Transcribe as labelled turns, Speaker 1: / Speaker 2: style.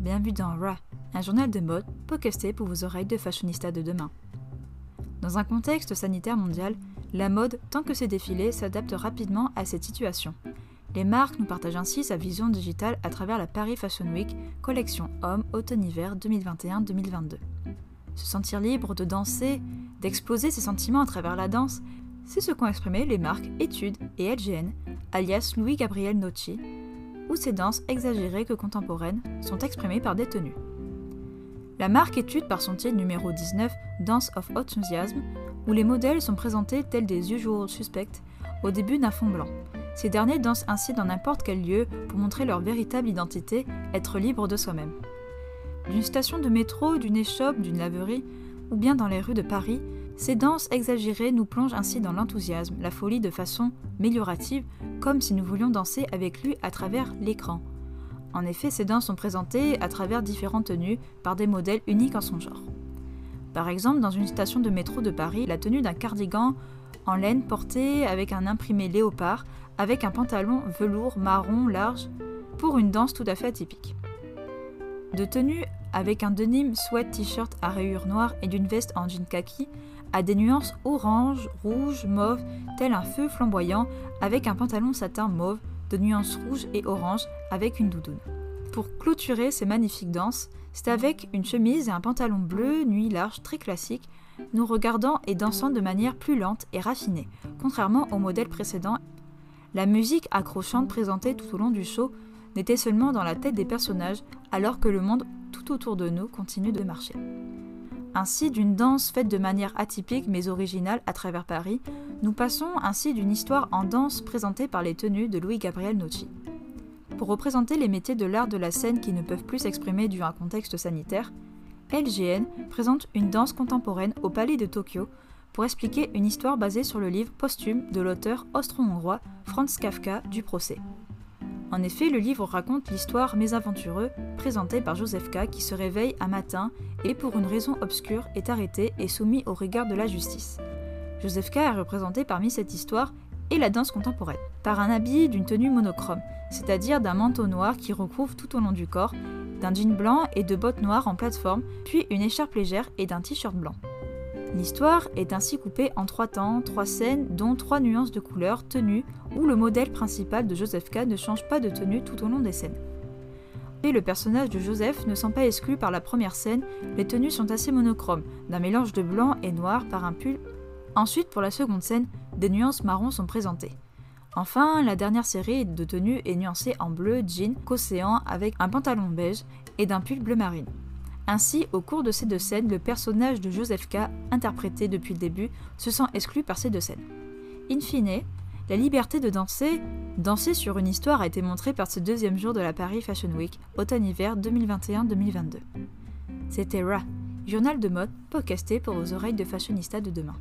Speaker 1: bienvenue dans Ra, un journal de mode podcasté pour vos oreilles de fashionista de demain. Dans un contexte sanitaire mondial, la mode, tant que ses défilés, s'adapte rapidement à cette situation. Les marques nous partagent ainsi sa vision digitale à travers la Paris Fashion Week collection Homme automne-hiver 2021-2022. Se sentir libre de danser, d'exploser ses sentiments à travers la danse, c'est ce qu'ont exprimé les marques Études et LGN, alias Louis Gabriel Nocci, où ces danses exagérées que contemporaines sont exprimées par des tenues. La marque étude par son titre numéro 19, Dance of Enthusiasm, où les modèles sont présentés tels des usual suspects au début d'un fond blanc. Ces derniers dansent ainsi dans n'importe quel lieu pour montrer leur véritable identité, être libre de soi-même. D'une station de métro, d'une échoppe, d'une laverie, ou bien dans les rues de Paris, ces danses exagérées nous plongent ainsi dans l'enthousiasme, la folie de façon méliorative, comme si nous voulions danser avec lui à travers l'écran. En effet, ces danses sont présentées à travers différentes tenues par des modèles uniques en son genre. Par exemple, dans une station de métro de Paris, la tenue d'un cardigan en laine porté avec un imprimé léopard, avec un pantalon velours marron large, pour une danse tout à fait atypique. De tenue avec un denim sweat t-shirt à rayures noires et d'une veste en jean kaki, à des nuances orange, rouge, mauve, tel un feu flamboyant, avec un pantalon satin mauve, de nuances rouge et orange, avec une doudoune. Pour clôturer ces magnifiques danses, c'est avec une chemise et un pantalon bleu, nuit large, très classique, nous regardant et dansant de manière plus lente et raffinée, contrairement au modèle précédent. La musique accrochante présentée tout au long du show n'était seulement dans la tête des personnages, alors que le monde tout autour de nous continue de marcher. Ainsi, d'une danse faite de manière atypique mais originale à travers Paris, nous passons ainsi d'une histoire en danse présentée par les tenues de Louis-Gabriel Nocci. Pour représenter les métiers de l'art de la scène qui ne peuvent plus s'exprimer dû à un contexte sanitaire, LGN présente une danse contemporaine au Palais de Tokyo pour expliquer une histoire basée sur le livre posthume de l'auteur austro-hongrois Franz Kafka du procès. En effet, le livre raconte l'histoire mésaventureuse présentée par Joseph K qui se réveille un matin et pour une raison obscure est arrêté et soumis au regard de la justice. Joseph K est représenté parmi cette histoire et la danse contemporaine, par un habit d'une tenue monochrome, c'est-à-dire d'un manteau noir qui recouvre tout au long du corps, d'un jean blanc et de bottes noires en plateforme, puis une écharpe légère et d'un t-shirt blanc. L'histoire est ainsi coupée en trois temps, trois scènes, dont trois nuances de couleurs, tenues, où le modèle principal de Joseph K ne change pas de tenue tout au long des scènes. Et le personnage de Joseph ne sent pas exclu par la première scène, les tenues sont assez monochromes, d'un mélange de blanc et noir par un pull. Ensuite, pour la seconde scène, des nuances marron sont présentées. Enfin, la dernière série de tenues est nuancée en bleu jean qu'océan avec un pantalon beige et d'un pull bleu marine. Ainsi, au cours de ces deux scènes, le personnage de Joseph K, interprété depuis le début, se sent exclu par ces deux scènes. In fine, la liberté de danser, danser sur une histoire a été montrée par ce deuxième jour de la Paris Fashion Week, automne-hiver 2021-2022. C'était Ra, journal de mode podcasté pour vos oreilles de fashionista de demain.